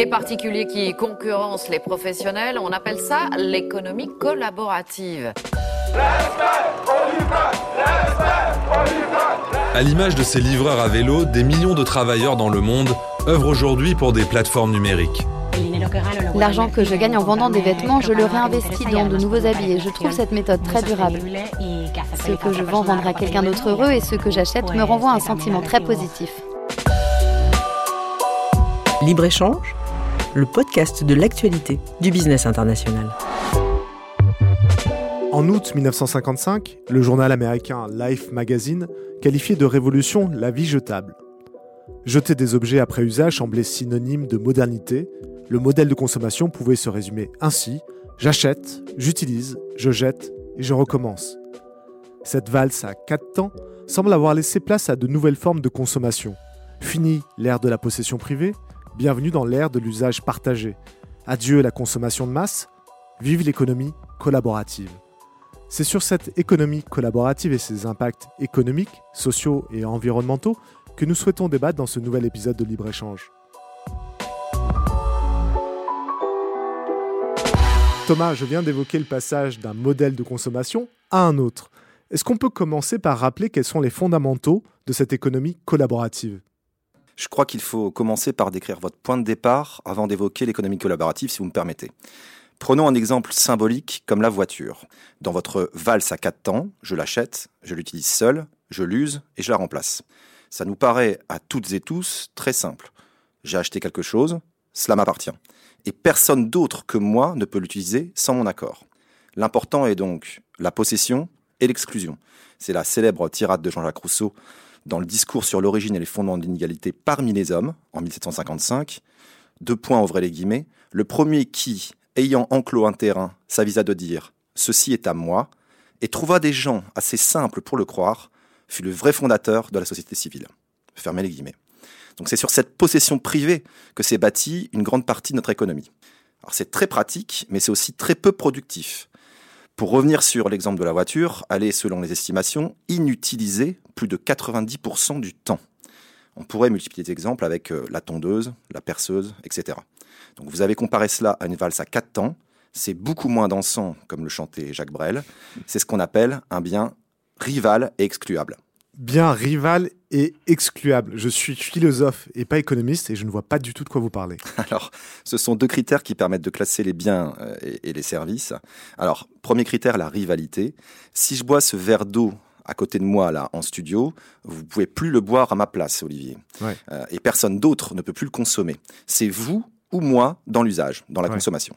Les particuliers qui concurrencent les professionnels, on appelle ça l'économie collaborative. À l'image de ces livreurs à vélo, des millions de travailleurs dans le monde œuvrent aujourd'hui pour des plateformes numériques. L'argent que je gagne en vendant des vêtements, je le réinvestis dans de nouveaux habits et je trouve cette méthode très durable. Ce que je vends rendra quelqu'un d'autre heureux et ce que j'achète me renvoie un sentiment très positif. Libre-échange, le podcast de l'actualité du business international. En août 1955, le journal américain Life Magazine qualifiait de révolution la vie jetable. Jeter des objets après usage semblait synonyme de modernité. Le modèle de consommation pouvait se résumer ainsi j'achète, j'utilise, je jette et je recommence. Cette valse à quatre temps semble avoir laissé place à de nouvelles formes de consommation. Fini l'ère de la possession privée, bienvenue dans l'ère de l'usage partagé. Adieu la consommation de masse, vive l'économie collaborative. C'est sur cette économie collaborative et ses impacts économiques, sociaux et environnementaux que nous souhaitons débattre dans ce nouvel épisode de Libre-Échange. Thomas, je viens d'évoquer le passage d'un modèle de consommation à un autre. Est-ce qu'on peut commencer par rappeler quels sont les fondamentaux de cette économie collaborative? Je crois qu'il faut commencer par décrire votre point de départ avant d'évoquer l'économie collaborative, si vous me permettez. Prenons un exemple symbolique comme la voiture. Dans votre valse à quatre temps, je l'achète, je l'utilise seul, je l'use et je la remplace. Ça nous paraît à toutes et tous très simple. J'ai acheté quelque chose, cela m'appartient. Et personne d'autre que moi ne peut l'utiliser sans mon accord. L'important est donc la possession et l'exclusion. C'est la célèbre tirade de Jean-Jacques Rousseau dans le discours sur l'origine et les fondements de parmi les hommes, en 1755. Deux points ouvrez les guillemets. Le premier qui, ayant enclos un terrain, s'avisa de dire Ceci est à moi, et trouva des gens assez simples pour le croire, fut le vrai fondateur de la société civile. Fermez les guillemets. Donc c'est sur cette possession privée que s'est bâtie une grande partie de notre économie. Alors c'est très pratique, mais c'est aussi très peu productif. Pour revenir sur l'exemple de la voiture, elle est, selon les estimations, inutilisée plus de 90% du temps. On pourrait multiplier des exemples avec euh, la tondeuse, la perceuse, etc. Donc vous avez comparé cela à une valse à quatre temps. C'est beaucoup moins dansant, comme le chantait Jacques Brel. C'est ce qu'on appelle un bien rival et excluable. Bien rival et excluable. Je suis philosophe et pas économiste et je ne vois pas du tout de quoi vous parlez. Alors, ce sont deux critères qui permettent de classer les biens euh, et, les services. Alors, premier critère, la rivalité. Si je bois ce verre d'eau à côté de moi là en studio, vous pouvez plus le boire à ma place, Olivier. Euh, et personne d'autre ne peut plus le consommer. C'est vous ou moi dans l'usage, dans la consommation.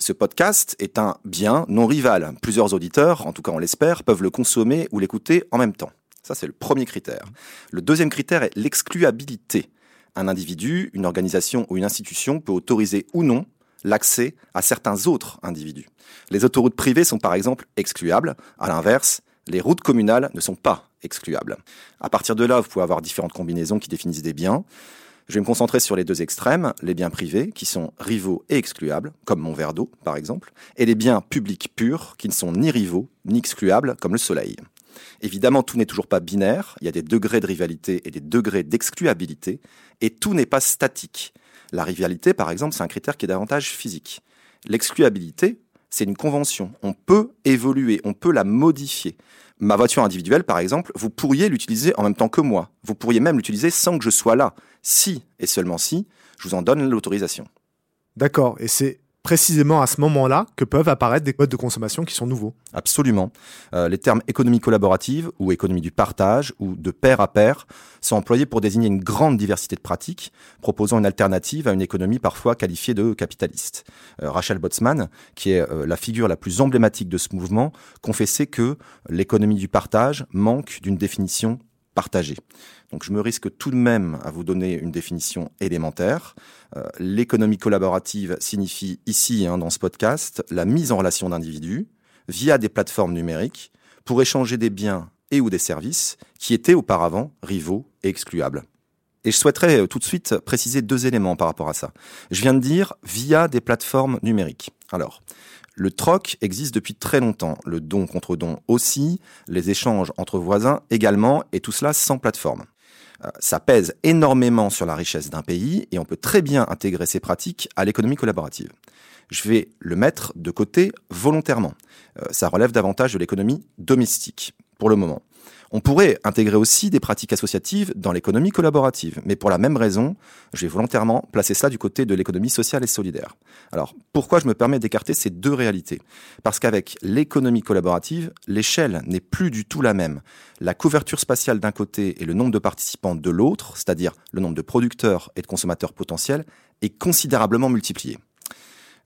Ce podcast est un bien non rival. Plusieurs auditeurs, en tout cas on l'espère, peuvent le consommer ou l'écouter en même temps. Ça, c'est le premier critère. Le deuxième critère est l'excluabilité. Un individu, une organisation ou une institution peut autoriser ou non l'accès à certains autres individus. Les autoroutes privées sont par exemple excluables. À l'inverse, les routes communales ne sont pas excluables. À partir de là, vous pouvez avoir différentes combinaisons qui définissent des biens. Je vais me concentrer sur les deux extrêmes, les biens privés, qui sont rivaux et excluables, comme mon verre d'eau, par exemple, et les biens publics purs, qui ne sont ni rivaux, ni excluables, comme le soleil. Évidemment, tout n'est toujours pas binaire, il y a des degrés de rivalité et des degrés d'excluabilité, et tout n'est pas statique. La rivalité, par exemple, c'est un critère qui est davantage physique. L'excluabilité, c'est une convention. On peut évoluer, on peut la modifier. Ma voiture individuelle, par exemple, vous pourriez l'utiliser en même temps que moi. Vous pourriez même l'utiliser sans que je sois là si et seulement si je vous en donne l'autorisation. D'accord, et c'est précisément à ce moment-là que peuvent apparaître des modes de consommation qui sont nouveaux. Absolument. Euh, les termes économie collaborative ou économie du partage ou de pair à pair sont employés pour désigner une grande diversité de pratiques, proposant une alternative à une économie parfois qualifiée de capitaliste. Euh, Rachel Botsman, qui est euh, la figure la plus emblématique de ce mouvement, confessait que l'économie du partage manque d'une définition Donc je me risque tout de même à vous donner une définition élémentaire. Euh, l'économie collaborative signifie ici, hein, dans ce podcast, la mise en relation d'individus via des plateformes numériques pour échanger des biens et ou des services qui étaient auparavant rivaux et excluables. Et je souhaiterais euh, tout de suite préciser deux éléments par rapport à ça. Je viens de dire via des plateformes numériques. Alors, le troc existe depuis très longtemps, le don contre don aussi, les échanges entre voisins également, et tout cela sans plateforme. Euh, ça pèse énormément sur la richesse d'un pays et on peut très bien intégrer ces pratiques à l'économie collaborative. Je vais le mettre de côté volontairement. Euh, ça relève davantage de l'économie domestique pour le moment. On pourrait intégrer aussi des pratiques associatives dans l'économie collaborative, mais pour la même raison, je vais volontairement placer ça du côté de l'économie sociale et solidaire. Alors, pourquoi je me permets d'écarter ces deux réalités? Parce qu'avec l'économie collaborative, l'échelle n'est plus du tout la même. La couverture spatiale d'un côté et le nombre de participants de l'autre, c'est-à-dire le nombre de producteurs et de consommateurs potentiels, est considérablement multiplié.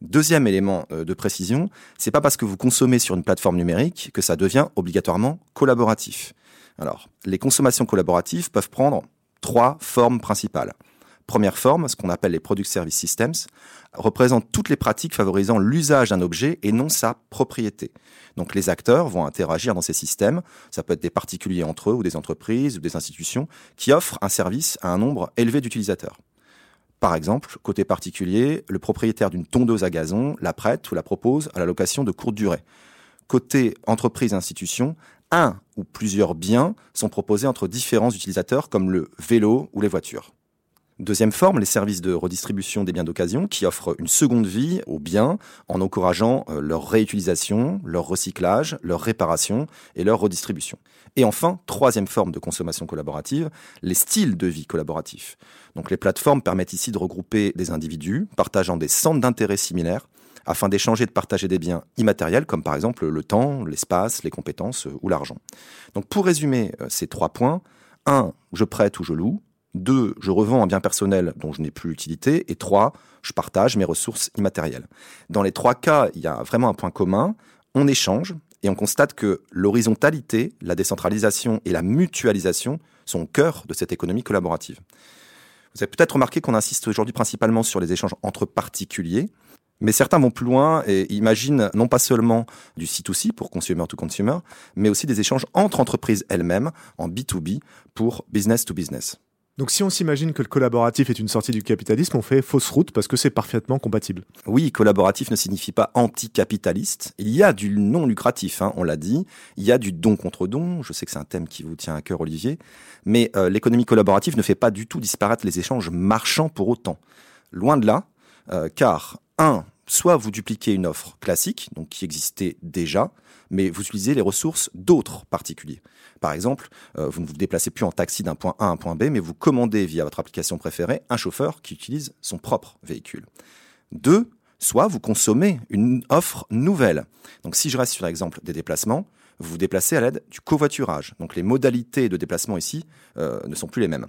Deuxième élément euh, de précision, c'est pas parce que vous consommez sur une plateforme numérique que ça devient obligatoirement collaboratif. Alors, les consommations collaboratives peuvent prendre trois formes principales. Première forme, ce qu'on appelle les Product Service Systems, représente toutes les pratiques favorisant l'usage d'un objet et non sa propriété. Donc les acteurs vont interagir dans ces systèmes, ça peut être des particuliers entre eux ou des entreprises ou des institutions qui offrent un service à un nombre élevé d'utilisateurs. Par exemple, côté particulier, le propriétaire d'une tondeuse à gazon la prête ou la propose à la location de courte durée. Côté entreprise-institution, un ou plusieurs biens sont proposés entre différents utilisateurs comme le vélo ou les voitures. Deuxième forme, les services de redistribution des biens d'occasion qui offrent une seconde vie aux biens en encourageant euh, leur réutilisation, leur recyclage, leur réparation et leur redistribution. Et enfin, troisième forme de consommation collaborative, les styles de vie collaboratifs. Donc les plateformes permettent ici de regrouper des individus partageant des centres d'intérêt similaires afin d'échanger et de partager des biens immatériels comme par exemple le temps, l'espace, les compétences euh, ou l'argent. Donc pour résumer euh, ces trois points, 1. Je prête ou je loue. 2. Je revends un bien personnel dont je n'ai plus l'utilité. Et 3. Je partage mes ressources immatérielles. Dans les trois cas, il y a vraiment un point commun. On échange et on constate que l'horizontalité, la décentralisation et la mutualisation sont au cœur de cette économie collaborative. Vous avez peut-être remarqué qu'on insiste aujourd'hui principalement sur les échanges entre particuliers, mais certains vont plus loin et imaginent non pas seulement du C2C pour consumer to consumer, mais aussi des échanges entre entreprises elles-mêmes en B2B pour business to business. Donc si on s'imagine que le collaboratif est une sortie du capitalisme, on fait fausse route parce que c'est parfaitement compatible. Oui, collaboratif ne signifie pas anticapitaliste. Il y a du non lucratif, hein, on l'a dit. Il y a du don contre don. Je sais que c'est un thème qui vous tient à cœur, Olivier. Mais euh, l'économie collaborative ne fait pas du tout disparaître les échanges marchands pour autant. Loin de là, euh, car un, soit vous dupliquez une offre classique, donc qui existait déjà, mais vous utilisez les ressources d'autres particuliers. Par exemple, euh, vous ne vous déplacez plus en taxi d'un point A à un point B, mais vous commandez via votre application préférée un chauffeur qui utilise son propre véhicule. Deux, soit vous consommez une offre nouvelle. Donc si je reste sur l'exemple des déplacements, vous vous déplacez à l'aide du covoiturage. Donc les modalités de déplacement ici euh, ne sont plus les mêmes.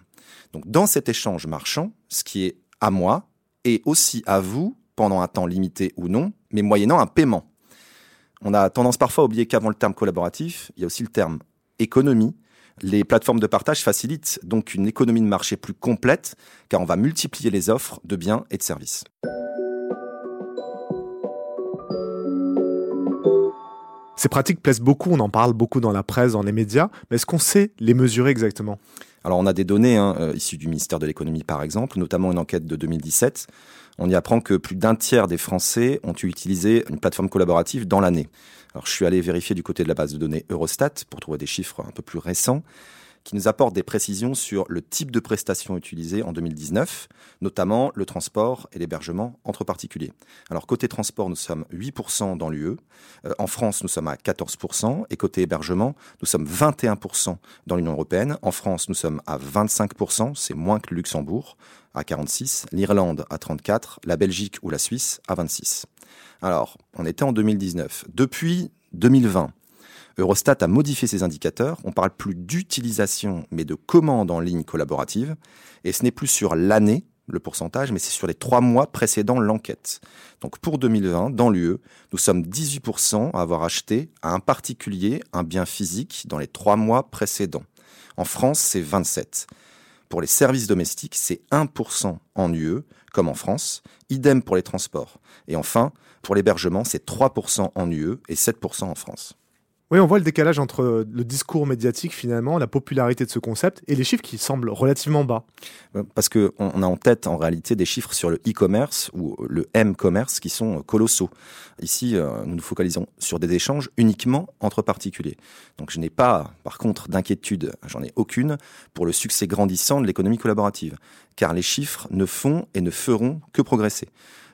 Donc dans cet échange marchand, ce qui est à moi est aussi à vous pendant un temps limité ou non, mais moyennant un paiement. On a tendance parfois à oublier qu'avant le terme collaboratif, il y a aussi le terme économie. Les plateformes de partage facilitent donc une économie de marché plus complète, car on va multiplier les offres de biens et de services. Ces pratiques plaisent beaucoup, on en parle beaucoup dans la presse, dans les médias, mais est-ce qu'on sait les mesurer exactement? Alors on a des données hein, euh, issues du ministère de l'économie par exemple, notamment une enquête de 2017 on y apprend que plus d'un tiers des Français ont utilisé une plateforme collaborative dans l'année. Alors, je suis allé vérifier du côté de la base de données Eurostat pour trouver des chiffres un peu plus récents qui nous apportent des précisions sur le type de prestations utilisées en 2019, notamment le transport et l'hébergement entre particuliers. Alors côté transport, nous sommes 8% dans l'UE, euh, en France nous sommes à 14%, et côté hébergement, nous sommes 21% dans l'Union européenne. En France, nous sommes à 25%, c'est moins que le Luxembourg à 46%, l'Irlande à 34%, la Belgique ou la Suisse à 26. Alors, on était en 2019. Depuis 2020, Eurostat a modifié ses indicateurs. On parle plus d'utilisation, mais de commandes en ligne collaborative. Et ce n'est plus sur l'année, le pourcentage, mais c'est sur les trois mois précédant l'enquête. Donc pour 2020, dans l'UE, nous sommes 18% à avoir acheté à un particulier un bien physique dans les trois mois précédents. En France, c'est 27. Pour les services domestiques, c'est 1% en UE, comme en France. Idem pour les transports. Et enfin, pour l'hébergement, c'est 3% en UE et 7% en France. Oui, on voit le décalage entre le discours médiatique finalement, la popularité de ce concept et les chiffres qui semblent relativement bas. Euh, parce qu'on a en tête en réalité des chiffres sur le e-commerce ou le m-commerce qui sont colossaux. Ici, euh, nous nous focalisons sur des échanges uniquement entre particuliers. Donc je n'ai pas, par contre, d'inquiétude, j'en ai aucune, pour le succès grandissant de l'économie collaborative, car les chiffres ne font et ne feront que progresser.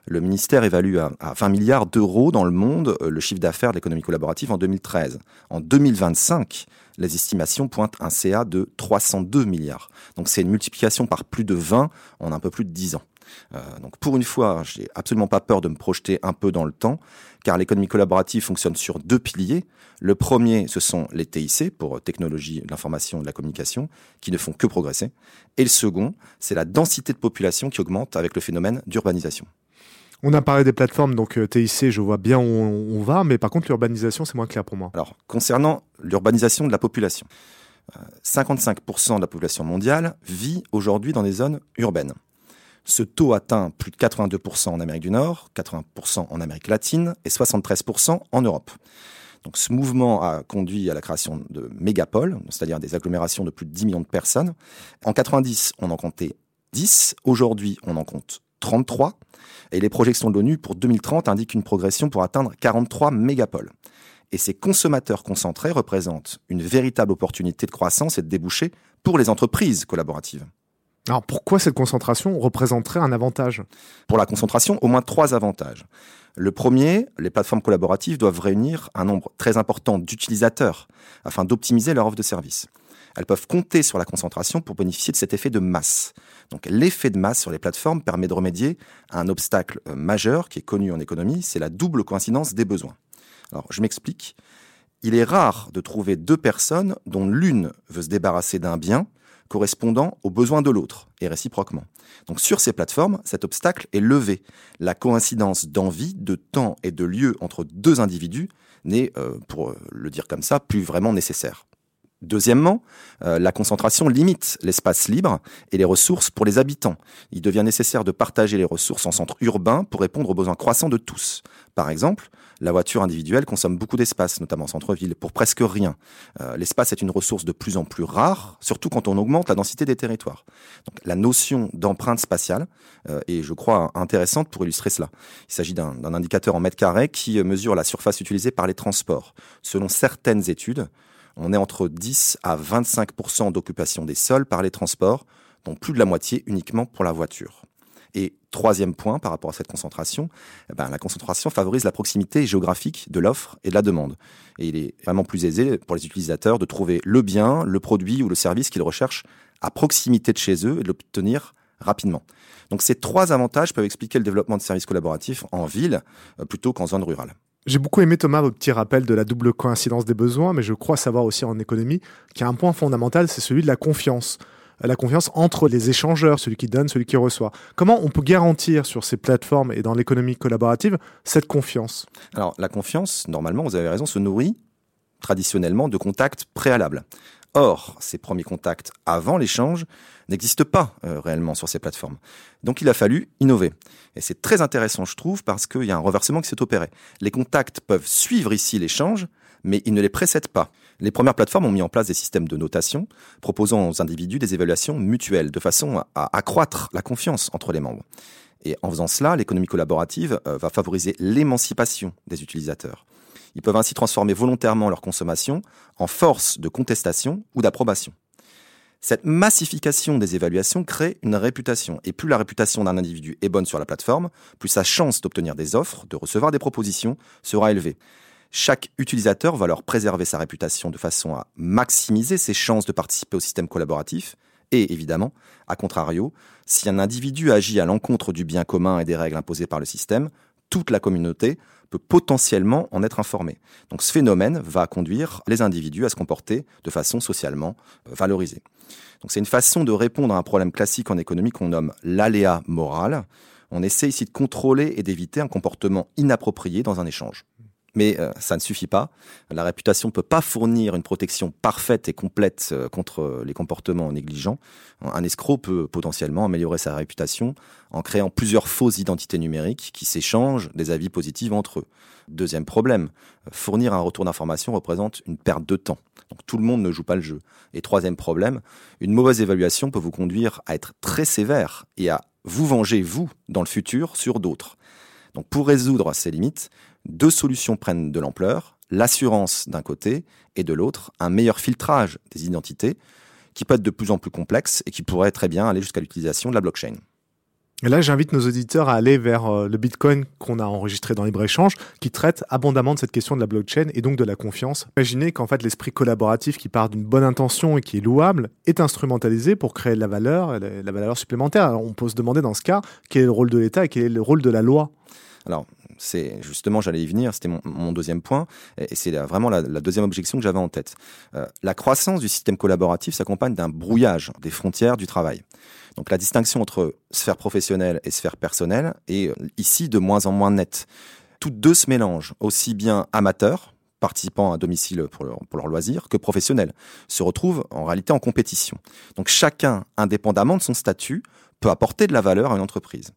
Le ministère évalue à, 20 milliards d'euros dans le monde euh, le chiffre d'affaires de l'économie collaborative en 2013. En 2025, les estimations pointent un CA de 302 milliards. Donc c'est une multiplication par plus de 20 en un peu plus de 10 ans. Euh, donc pour une fois, j'ai absolument pas peur de me projeter un peu dans le temps, car l'économie collaborative fonctionne sur deux piliers. Le premier, ce sont les TIC pour technologie de l'information et de la communication, qui ne font que progresser. Et le second, c'est la densité de population qui augmente avec le phénomène d'urbanisation. On a parlé des plateformes, donc euh, TIC, je vois bien où on, va, mais par contre l'urbanisation, c'est moins clair pour moi. Alors, concernant l'urbanisation de la population, 55% euh, de la population mondiale vit aujourd'hui dans des zones urbaines. Ce taux atteint plus de 82% en Amérique du Nord, 80% en Amérique latine et 73% en Europe. Donc ce mouvement a conduit à la création de mégapoles, c'est-à-dire des agglomérations de plus de 10 millions de personnes. En 90, on en comptait 10. Aujourd'hui, on en compte 33. Et les projections de l'ONU pour 2030 indiquent une progression pour atteindre 43 mégapoles. Et ces consommateurs concentrés représentent une véritable opportunité de croissance et de débouchés pour les entreprises collaboratives. Alors pourquoi cette concentration représenterait un avantage? Pour la concentration, au moins trois avantages. Le premier, les plateformes collaboratives doivent réunir un nombre très important d'utilisateurs afin d'optimiser leur offre de service elles peuvent compter sur la concentration pour bénéficier de cet effet de masse. Donc l'effet de masse sur les plateformes permet de remédier à un obstacle euh, majeur qui est connu en économie, c'est la double coïncidence des besoins. Alors je m'explique. Il est rare de trouver deux personnes dont l'une veut se débarrasser d'un bien correspondant aux besoins de l'autre, et réciproquement. Donc sur ces plateformes, cet obstacle est levé. La coïncidence d'envie, de temps et de lieu entre deux individus n'est, euh, pour le dire comme ça, plus vraiment nécessaire. Deuxièmement, euh, la concentration limite l'espace libre et les ressources pour les habitants. Il devient nécessaire de partager les ressources en centre urbain pour répondre aux besoins croissants de tous. Par exemple, la voiture individuelle consomme beaucoup d'espace, notamment en centre-ville, pour presque rien. Euh, l'espace est une ressource de plus en plus rare, surtout quand on augmente la densité des territoires. Donc, la notion d'empreinte spatiale euh, est, je crois, intéressante pour illustrer cela. Il s'agit d'un indicateur en mètres carrés qui mesure la surface utilisée par les transports. Selon certaines études, on est entre 10 à 25% d'occupation des sols par les transports, dont plus de la moitié uniquement pour la voiture. Et troisième point par rapport à cette concentration, eh ben, la concentration favorise la proximité géographique de l'offre et de la demande. Et il est vraiment plus aisé pour les utilisateurs de trouver le bien, le produit ou le service qu'ils recherchent à proximité de chez eux et de l'obtenir rapidement. Donc ces trois avantages peuvent expliquer le développement de services collaboratifs en ville euh, plutôt qu'en zone rurale. J'ai beaucoup aimé Thomas votre petit rappel de la double coïncidence des besoins, mais je crois savoir aussi en économie qu'il y a un point fondamental, c'est celui de la confiance. La confiance entre les échangeurs, celui qui donne, celui qui reçoit. Comment on peut garantir sur ces plateformes et dans l'économie collaborative cette confiance? Alors la confiance, normalement, vous avez raison, se nourrit traditionnellement de contacts préalables. Or, ces premiers contacts avant l'échange n'existent pas euh, réellement sur ces plateformes. Donc il a fallu innover. Et c'est très intéressant, je trouve, parce qu'il y a un reversement qui s'est opéré. Les contacts peuvent suivre ici l'échange, mais ils ne les précèdent pas. Les premières plateformes ont mis en place des systèmes de notation proposant aux individus des évaluations mutuelles de façon à accroître la confiance entre les membres. Et en faisant cela, l'économie collaborative euh, va favoriser l'émancipation des utilisateurs. Ils peuvent ainsi transformer volontairement leur consommation en force de contestation ou d'approbation. Cette massification des évaluations crée une réputation. Et plus la réputation d'un individu est bonne sur la plateforme, plus sa chance d'obtenir des offres, de recevoir des propositions sera élevée. Chaque utilisateur va alors préserver sa réputation de façon à maximiser ses chances de participer au système collaboratif. Et évidemment, à contrario, si un individu agit à l'encontre du bien commun et des règles imposées par le système, toute la communauté peut potentiellement en être informée. Donc ce phénomène va conduire les individus à se comporter de façon socialement euh, valorisée. Donc c'est une façon de répondre à un problème classique en économie qu'on nomme l'aléa moral. On essaie ici de contrôler et d'éviter un comportement inapproprié dans un échange. Mais euh, ça ne suffit pas. La réputation ne peut pas fournir une protection parfaite et complète euh, contre les comportements négligents. Un escroc peut potentiellement améliorer sa réputation en créant plusieurs fausses identités numériques qui s'échangent des avis positifs entre eux. Deuxième problème, fournir un retour d'information représente une perte de temps. Donc tout le monde ne joue pas le jeu. Et troisième problème, une mauvaise évaluation peut vous conduire à être très sévère et à vous venger, vous, dans le futur, sur d'autres. Donc pour résoudre ces limites, deux solutions prennent de l'ampleur, l'assurance d'un côté et de l'autre, un meilleur filtrage des identités qui peut être de plus en plus complexe et qui pourrait très bien aller jusqu'à l'utilisation de la blockchain. Et là, j'invite nos auditeurs à aller vers euh, le Bitcoin qu'on a enregistré dans Libre-Échange, qui traite abondamment de cette question de la blockchain et donc de la confiance. Imaginez qu'en fait, l'esprit collaboratif qui part d'une bonne intention et qui est louable est instrumentalisé pour créer de la valeur, la valeur supplémentaire. Alors, on peut se demander dans ce cas, quel est le rôle de l'État et quel est le rôle de la loi? Alors, c'est justement, j'allais y venir, c'était mon, deuxième point, et c'est vraiment la, deuxième objection que j'avais en tête. Euh, la croissance du système collaboratif s'accompagne d'un brouillage des frontières du travail. Donc la distinction entre sphère professionnelle et sphère personnelle est euh, ici de moins en moins nette. Toutes deux se mélangent, aussi bien amateurs, participants à domicile pour leur, pour leur loisir, que professionnels, se retrouvent en réalité en compétition. Donc chacun, indépendamment de son statut, peut apporter de la valeur à une entreprise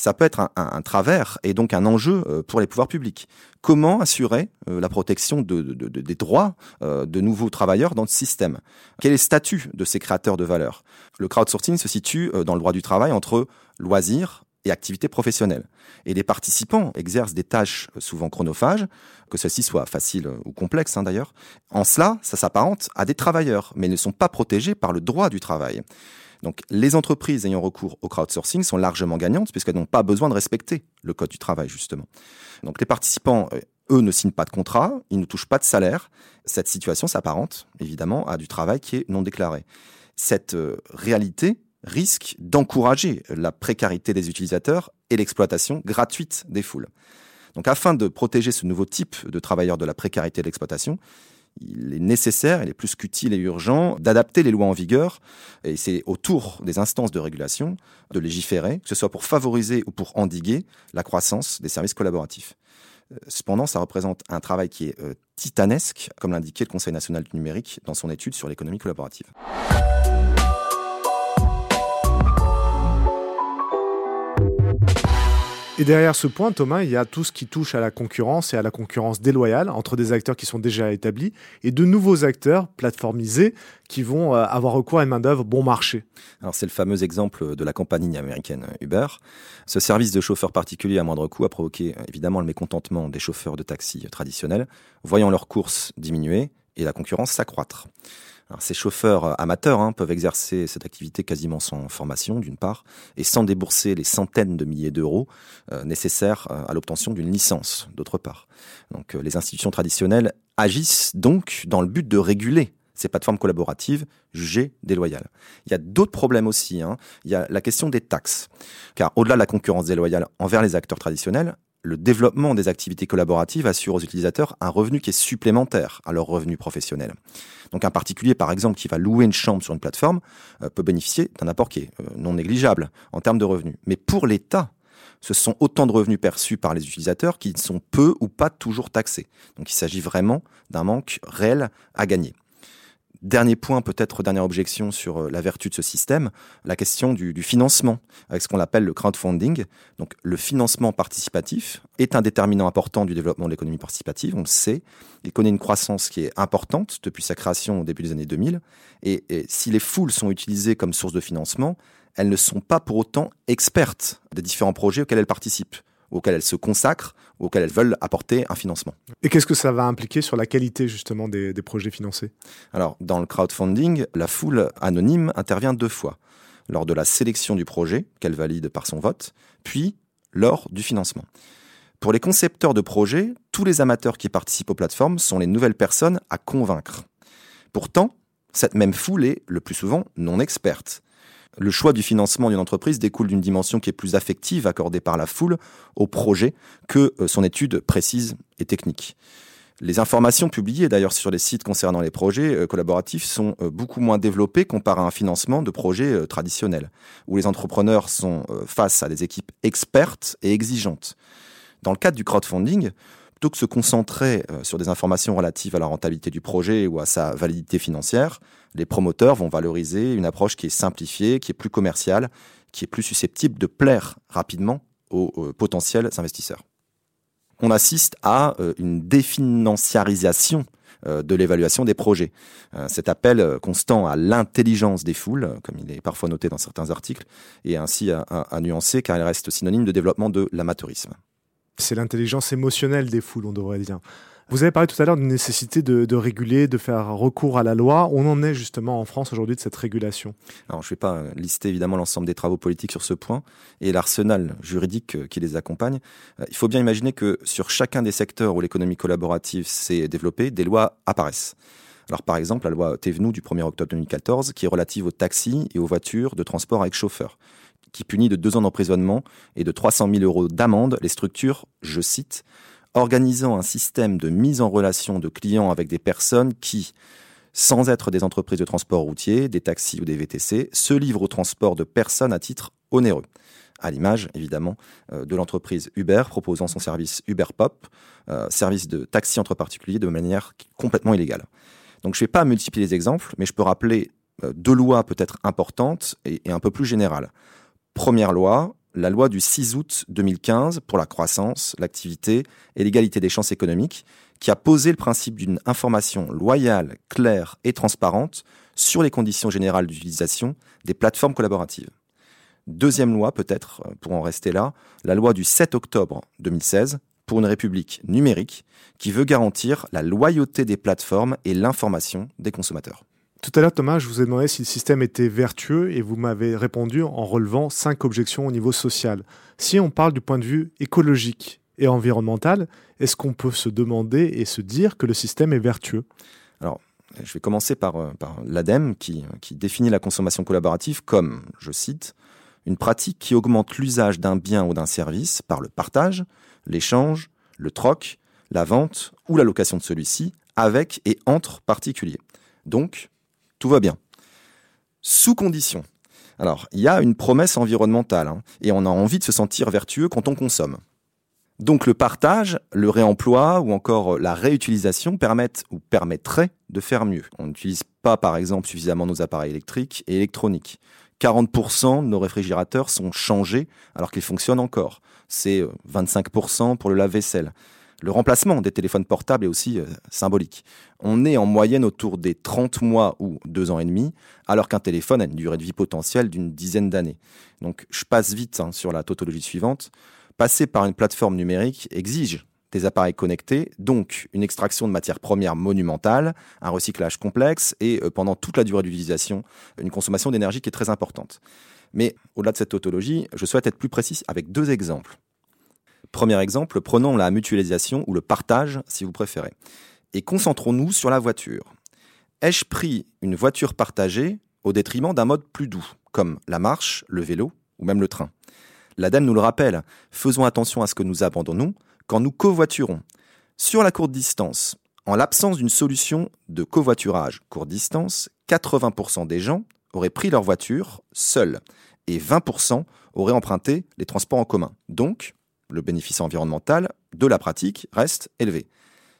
ça peut être un, travers et donc un enjeu euh, pour les pouvoirs publics. Comment assurer euh, la protection des droits euh, de nouveaux travailleurs dans le système? Quel est le statut de ces créateurs de valeur? Le crowdsourcing se situe dans le droit du travail entre loisirs et activités professionnelles. Et les participants exercent des tâches souvent chronophages, que celles-ci soient faciles ou complexes hein, d'ailleurs. En cela, ça s'apparente à des travailleurs, mais ne sont pas protégés par le droit du travail. Donc les entreprises ayant recours au crowdsourcing sont largement gagnantes puisqu'elles n'ont pas besoin de respecter le code du travail justement. Donc les participants, euh, eux, ne signent pas de contrat, ils ne touchent pas de salaire. Cette situation s'apparente évidemment à du travail qui est non déclaré. Cette euh, réalité risque d'encourager la précarité des utilisateurs et l'exploitation gratuite des foules. Donc afin de protéger ce nouveau type de travailleurs de la précarité de l'exploitation, il est nécessaire, il est plus qu'utile et urgent d'adapter les lois en vigueur, et c'est au tour des instances de régulation de légiférer, que ce soit pour favoriser ou pour endiguer la croissance des services collaboratifs. Euh, cependant, ça représente un travail qui est euh, titanesque, comme l'indiquait le Conseil national du numérique dans son étude sur l'économie collaborative. Et derrière ce point, Thomas, il y a tout ce qui touche à la concurrence et à la concurrence déloyale entre des acteurs qui sont déjà établis et de nouveaux acteurs plateformisés qui vont euh, avoir recours à une main-d'œuvre bon marché. Alors, c'est le fameux exemple de la compagnie américaine Uber. Ce service de chauffeurs particuliers à moindre coût a provoqué évidemment le mécontentement des chauffeurs de taxi traditionnels, voyant leurs courses diminuer et la concurrence s'accroître ces chauffeurs euh, amateurs hein, peuvent exercer cette activité quasiment sans formation, d'une part, et sans débourser les centaines de milliers d'euros euh, nécessaires euh, à l'obtention d'une licence, d'autre part. Donc, les institutions traditionnelles agissent donc dans le but de réguler ces plateformes collaboratives jugées déloyales. Il y a d'autres problèmes aussi. Hein. Il y a la question des taxes. Car au-delà de la concurrence déloyale envers les acteurs traditionnels, le développement des activités collaboratives assure aux utilisateurs un revenu qui est supplémentaire à leur revenu professionnel. Donc un particulier, par exemple, qui va louer une chambre sur une plateforme, euh, peut bénéficier d'un apport qui est euh, non négligeable en termes de revenus. Mais pour l'État, ce sont autant de revenus perçus par les utilisateurs qui sont peu ou pas toujours taxés. Donc il s'agit vraiment d'un manque réel à gagner. Dernier point, peut-être dernière objection sur euh, la vertu de ce système, la question du, financement, avec ce qu'on appelle le crowdfunding. Donc le financement participatif est un déterminant important du développement de l'économie participative, on le sait. Il connaît une croissance qui est importante depuis sa création au début des années 2000. Et, et si les foules sont utilisées comme source de financement, elles ne sont pas pour autant expertes des différents projets auxquels elles participent auxquelles elles se consacrent, auxquelles elles veulent apporter un financement. Et qu'est-ce que ça va impliquer sur la qualité justement des, projets financés? Alors, dans le crowdfunding, la foule anonyme intervient deux fois. Lors de la sélection du projet, qu'elle valide par son vote, puis lors du financement. Pour les concepteurs de projets, tous les amateurs qui participent aux plateformes sont les nouvelles personnes à convaincre. Pourtant, cette même foule est, le plus souvent, non experte. Le choix du financement d'une entreprise découle d'une dimension qui est plus affective accordée par la foule au projet que euh, son étude précise et technique. Les informations publiées d'ailleurs sur les sites concernant les projets euh, collaboratifs sont euh, beaucoup moins développées comparé à un financement de projets traditionnels, où les entrepreneurs sont face à des équipes expertes et exigeantes. Dans le cadre du crowdfunding, plutôt que se concentrer sur des informations relatives à la rentabilité du projet ou à sa validité financière, les promoteurs vont valoriser une approche qui est simplifiée, qui est plus commerciale, qui est plus susceptible de plaire rapidement aux, potentiels investisseurs. On assiste à euh, une définanciarisation euh, de l'évaluation des projets. Cet appel constant à l'intelligence des foules, comme il est parfois noté dans certains articles, est ainsi à, à nuancer car il reste synonyme de développement de l'amateurisme. C'est l'intelligence émotionnelle des foules, on devrait dire. Vous avez parlé tout à l'heure d'une nécessité de, réguler, de faire recours à la loi. On en est justement en France aujourd'hui de cette régulation Alors, je ne vais pas lister évidemment l'ensemble des travaux politiques sur ce point et l'arsenal juridique euh, qui les accompagne. Euh, il faut bien imaginer que sur chacun des secteurs où l'économie collaborative s'est développée, des lois apparaissent. Alors, par exemple, la loi Thévenoud du 1er octobre 2014, qui est relative aux taxis et aux voitures de transport avec chauffeur qui punit de deux ans d'emprisonnement et de 300 000 euros d'amende les structures, je cite, organisant un système de mise en relation de clients avec des personnes qui, sans être des entreprises de transport routier, des taxis ou des VTC, se livrent au transport de personnes à titre onéreux. À l'image, évidemment, euh, de l'entreprise Uber proposant son service Uber Pop, euh, service de taxi entre particuliers de manière complètement illégale. Donc je ne vais pas multiplier les exemples, mais je peux rappeler euh, deux lois peut-être importantes et un peu plus générales. Première loi, la loi du 6 août 2015 pour la croissance, l'activité et l'égalité des chances économiques, qui a posé le principe d'une information loyale, claire et transparente sur les conditions générales d'utilisation des plateformes collaboratives. Deuxième loi, peut-être, pour en rester là, la loi du 7 octobre 2016 pour une république numérique qui veut garantir la loyauté des plateformes et l'information des consommateurs. Tout à l'heure, Thomas, je vous ai demandé si le système était vertueux et vous m'avez répondu en relevant cinq objections au niveau social. Si on parle du point de vue écologique et environnemental, est-ce qu'on peut se demander et se dire que le système est vertueux? Alors, je vais commencer par, euh, l'ADEME qui, qui définit la consommation collaborative comme, je cite, une pratique qui augmente l'usage d'un bien ou d'un service par le partage, l'échange, le troc, la vente ou la location de celui-ci avec et entre particuliers. Donc, tout va bien. Sous condition. Alors, il y a une promesse environnementale, hein, et on a envie de se sentir vertueux quand on consomme. Donc le partage, le réemploi ou encore la réutilisation permettent ou permettraient de faire mieux. On n'utilise pas par exemple suffisamment nos appareils électriques et électroniques. 40% de nos réfrigérateurs sont changés alors qu'ils fonctionnent encore. C'est 25% euh, pour le lave-vaisselle. Le remplacement des téléphones portables est aussi euh, symbolique. On est en moyenne autour des 30 mois ou 2 ans et demi, alors qu'un téléphone a une durée de vie potentielle d'une dizaine d'années. Donc je passe vite hein, sur la tautologie suivante. Passer par une plateforme numérique exige des appareils connectés, donc une extraction de matières premières monumentale, un recyclage complexe et euh, pendant toute la durée d'utilisation, une consommation d'énergie qui est très importante. Mais au-delà de cette tautologie, je souhaite être plus précis avec deux exemples. Premier exemple, prenons la mutualisation ou le partage, si vous préférez. Et concentrons-nous sur la voiture. Ai-je pris une voiture partagée au détriment d'un mode plus doux, comme la marche, le vélo ou même le train? L'ADEME nous le rappelle, faisons attention à ce que nous abandonnons quand nous covoiturons. Sur la courte distance, en l'absence d'une solution de covoiturage courte distance, 80% des gens auraient pris leur voiture seuls et 20% auraient emprunté les transports en commun. Donc, le bénéfice environnemental de la pratique reste élevé.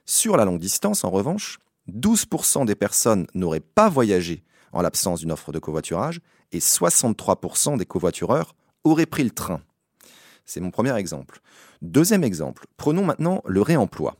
Sur la longue distance, en revanche, 12% des personnes n'auraient pas voyagé en l'absence d'une offre de covoiturage et 63% des covoitureurs auraient pris le train. C'est mon premier exemple. Deuxième exemple, prenons maintenant le réemploi.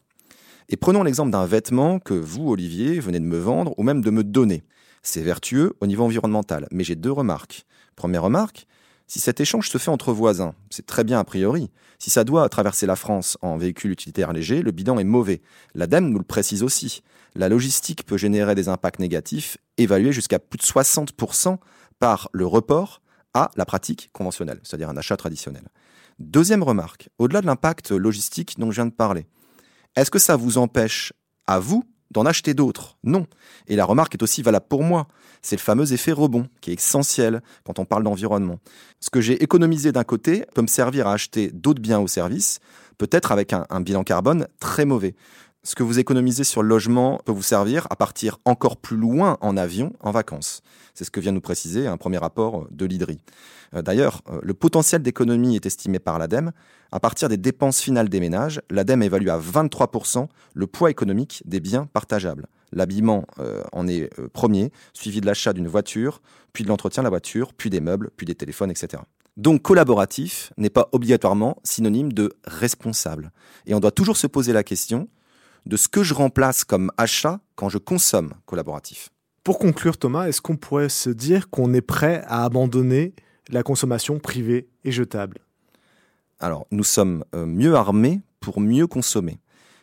Et prenons l'exemple d'un vêtement que vous, Olivier, venez de me vendre ou même de me donner. C'est vertueux au niveau environnemental, mais j'ai deux remarques. Première remarque, si cet échange se fait entre voisins, c'est très bien a priori. Si ça doit traverser la France en véhicule utilitaire léger, le bilan est mauvais. L'ADEME nous le précise aussi. La logistique peut générer des impacts négatifs évalués jusqu'à plus de 60% par le report à la pratique conventionnelle, c'est-à-dire un achat traditionnel. Deuxième remarque, au-delà de l'impact logistique dont je viens de parler, est-ce que ça vous empêche, à vous, d'en acheter d'autres. Non. Et la remarque est aussi valable pour moi. C'est le fameux effet rebond qui est essentiel quand on parle d'environnement. Ce que j'ai économisé d'un côté peut me servir à acheter d'autres biens ou services, peut-être avec un, bilan carbone très mauvais. Ce que vous économisez sur le logement peut vous servir à partir encore plus loin en avion en vacances. C'est ce que vient nous préciser un premier rapport de l'IDRI. Euh, d'ailleurs, euh, le potentiel d'économie est estimé par l'ADEME. À partir des dépenses finales des ménages, l'ADEME évalue à 23% le poids économique des biens partageables. L'habillement euh, en est premier, suivi de l'achat d'une voiture, puis de l'entretien de la voiture, puis des meubles, puis des téléphones, etc. Donc collaboratif n'est pas obligatoirement synonyme de responsable. Et on doit toujours se poser la question de ce que je remplace comme achat quand je consomme collaboratif. Pour conclure Thomas, est-ce qu'on pourrait se dire qu'on est prêt à abandonner la consommation privée et jetable? Alors, nous sommes euh, mieux armés pour mieux consommer.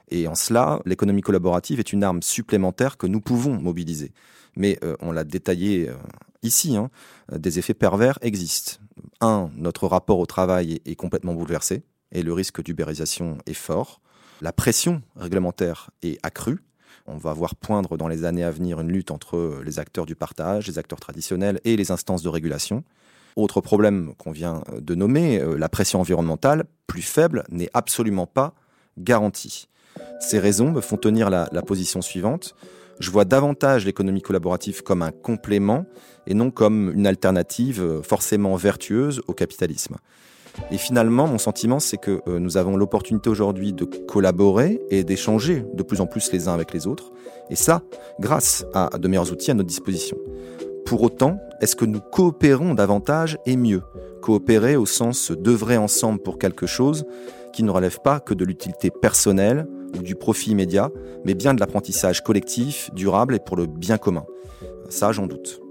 Et en cela, l'économie collaborative est une arme supplémentaire que nous pouvons mobiliser. Mais euh, on l'a détaillé euh, ici, hein, des effets pervers existent. Un, notre rapport au travail est complètement bouleversé et le risque d'ubérisation est fort. La pression réglementaire est accrue. On va voir poindre dans les années à venir une lutte entre les acteurs du partage, les acteurs traditionnels et les instances de régulation. Autre problème qu'on vient de nommer, euh, la pression environnementale, plus faible, n'est absolument pas garantie. Ces raisons me font tenir la, position suivante. Je vois davantage l'économie collaborative comme un complément et non comme une alternative euh, forcément vertueuse au capitalisme. Et finalement, mon sentiment, c'est que euh, nous avons l'opportunité aujourd'hui de collaborer et d'échanger de plus en plus les uns avec les autres. Et ça, grâce à de meilleurs outils à notre disposition. Pour autant, est-ce que nous coopérons davantage et mieux? Coopérer au sens d'œuvrer ensemble pour quelque chose qui ne relève pas que de l'utilité personnelle ou du profit immédiat, mais bien de l'apprentissage collectif, durable et pour le bien commun? Ça, j'en doute.